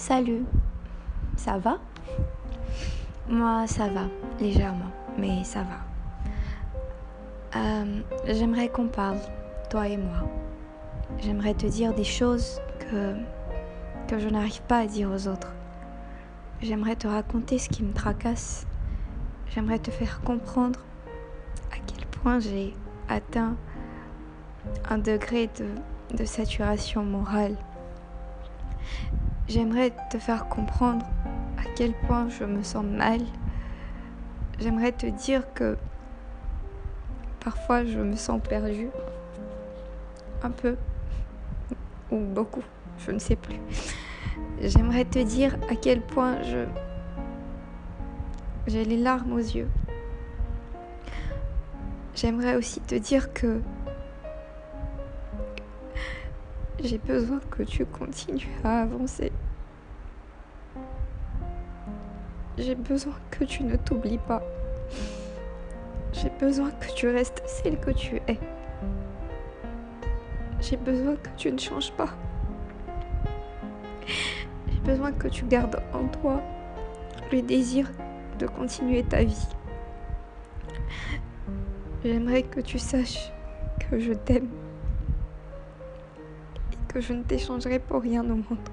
Salut, ça va? Moi, ça va, légèrement, mais ça va. Euh, J'aimerais qu'on parle, toi et moi. J'aimerais te dire des choses que, je n'arrive pas à dire aux autres. J'aimerais te raconter ce qui me tracasse. J'aimerais te faire comprendre à quel point j'ai atteint un degré de, de saturation morale. J'aimerais te faire comprendre à quel point je me sens mal. J'aimerais te dire que parfois je me sens perdue. Un peu. Ou beaucoup. Je ne sais plus. J'aimerais te dire à quel point je... J'ai les larmes aux yeux. J'aimerais aussi te dire que j'ai besoin que tu continues à avancer. J'ai besoin que tu ne t'oublies pas. J'ai besoin que tu restes celle que tu es. J'ai besoin que tu ne changes pas. J'ai besoin que tu gardes en toi le désir de continuer ta vie. J'aimerais que tu saches que je t'aime que je ne t'échangerai pour rien au monde.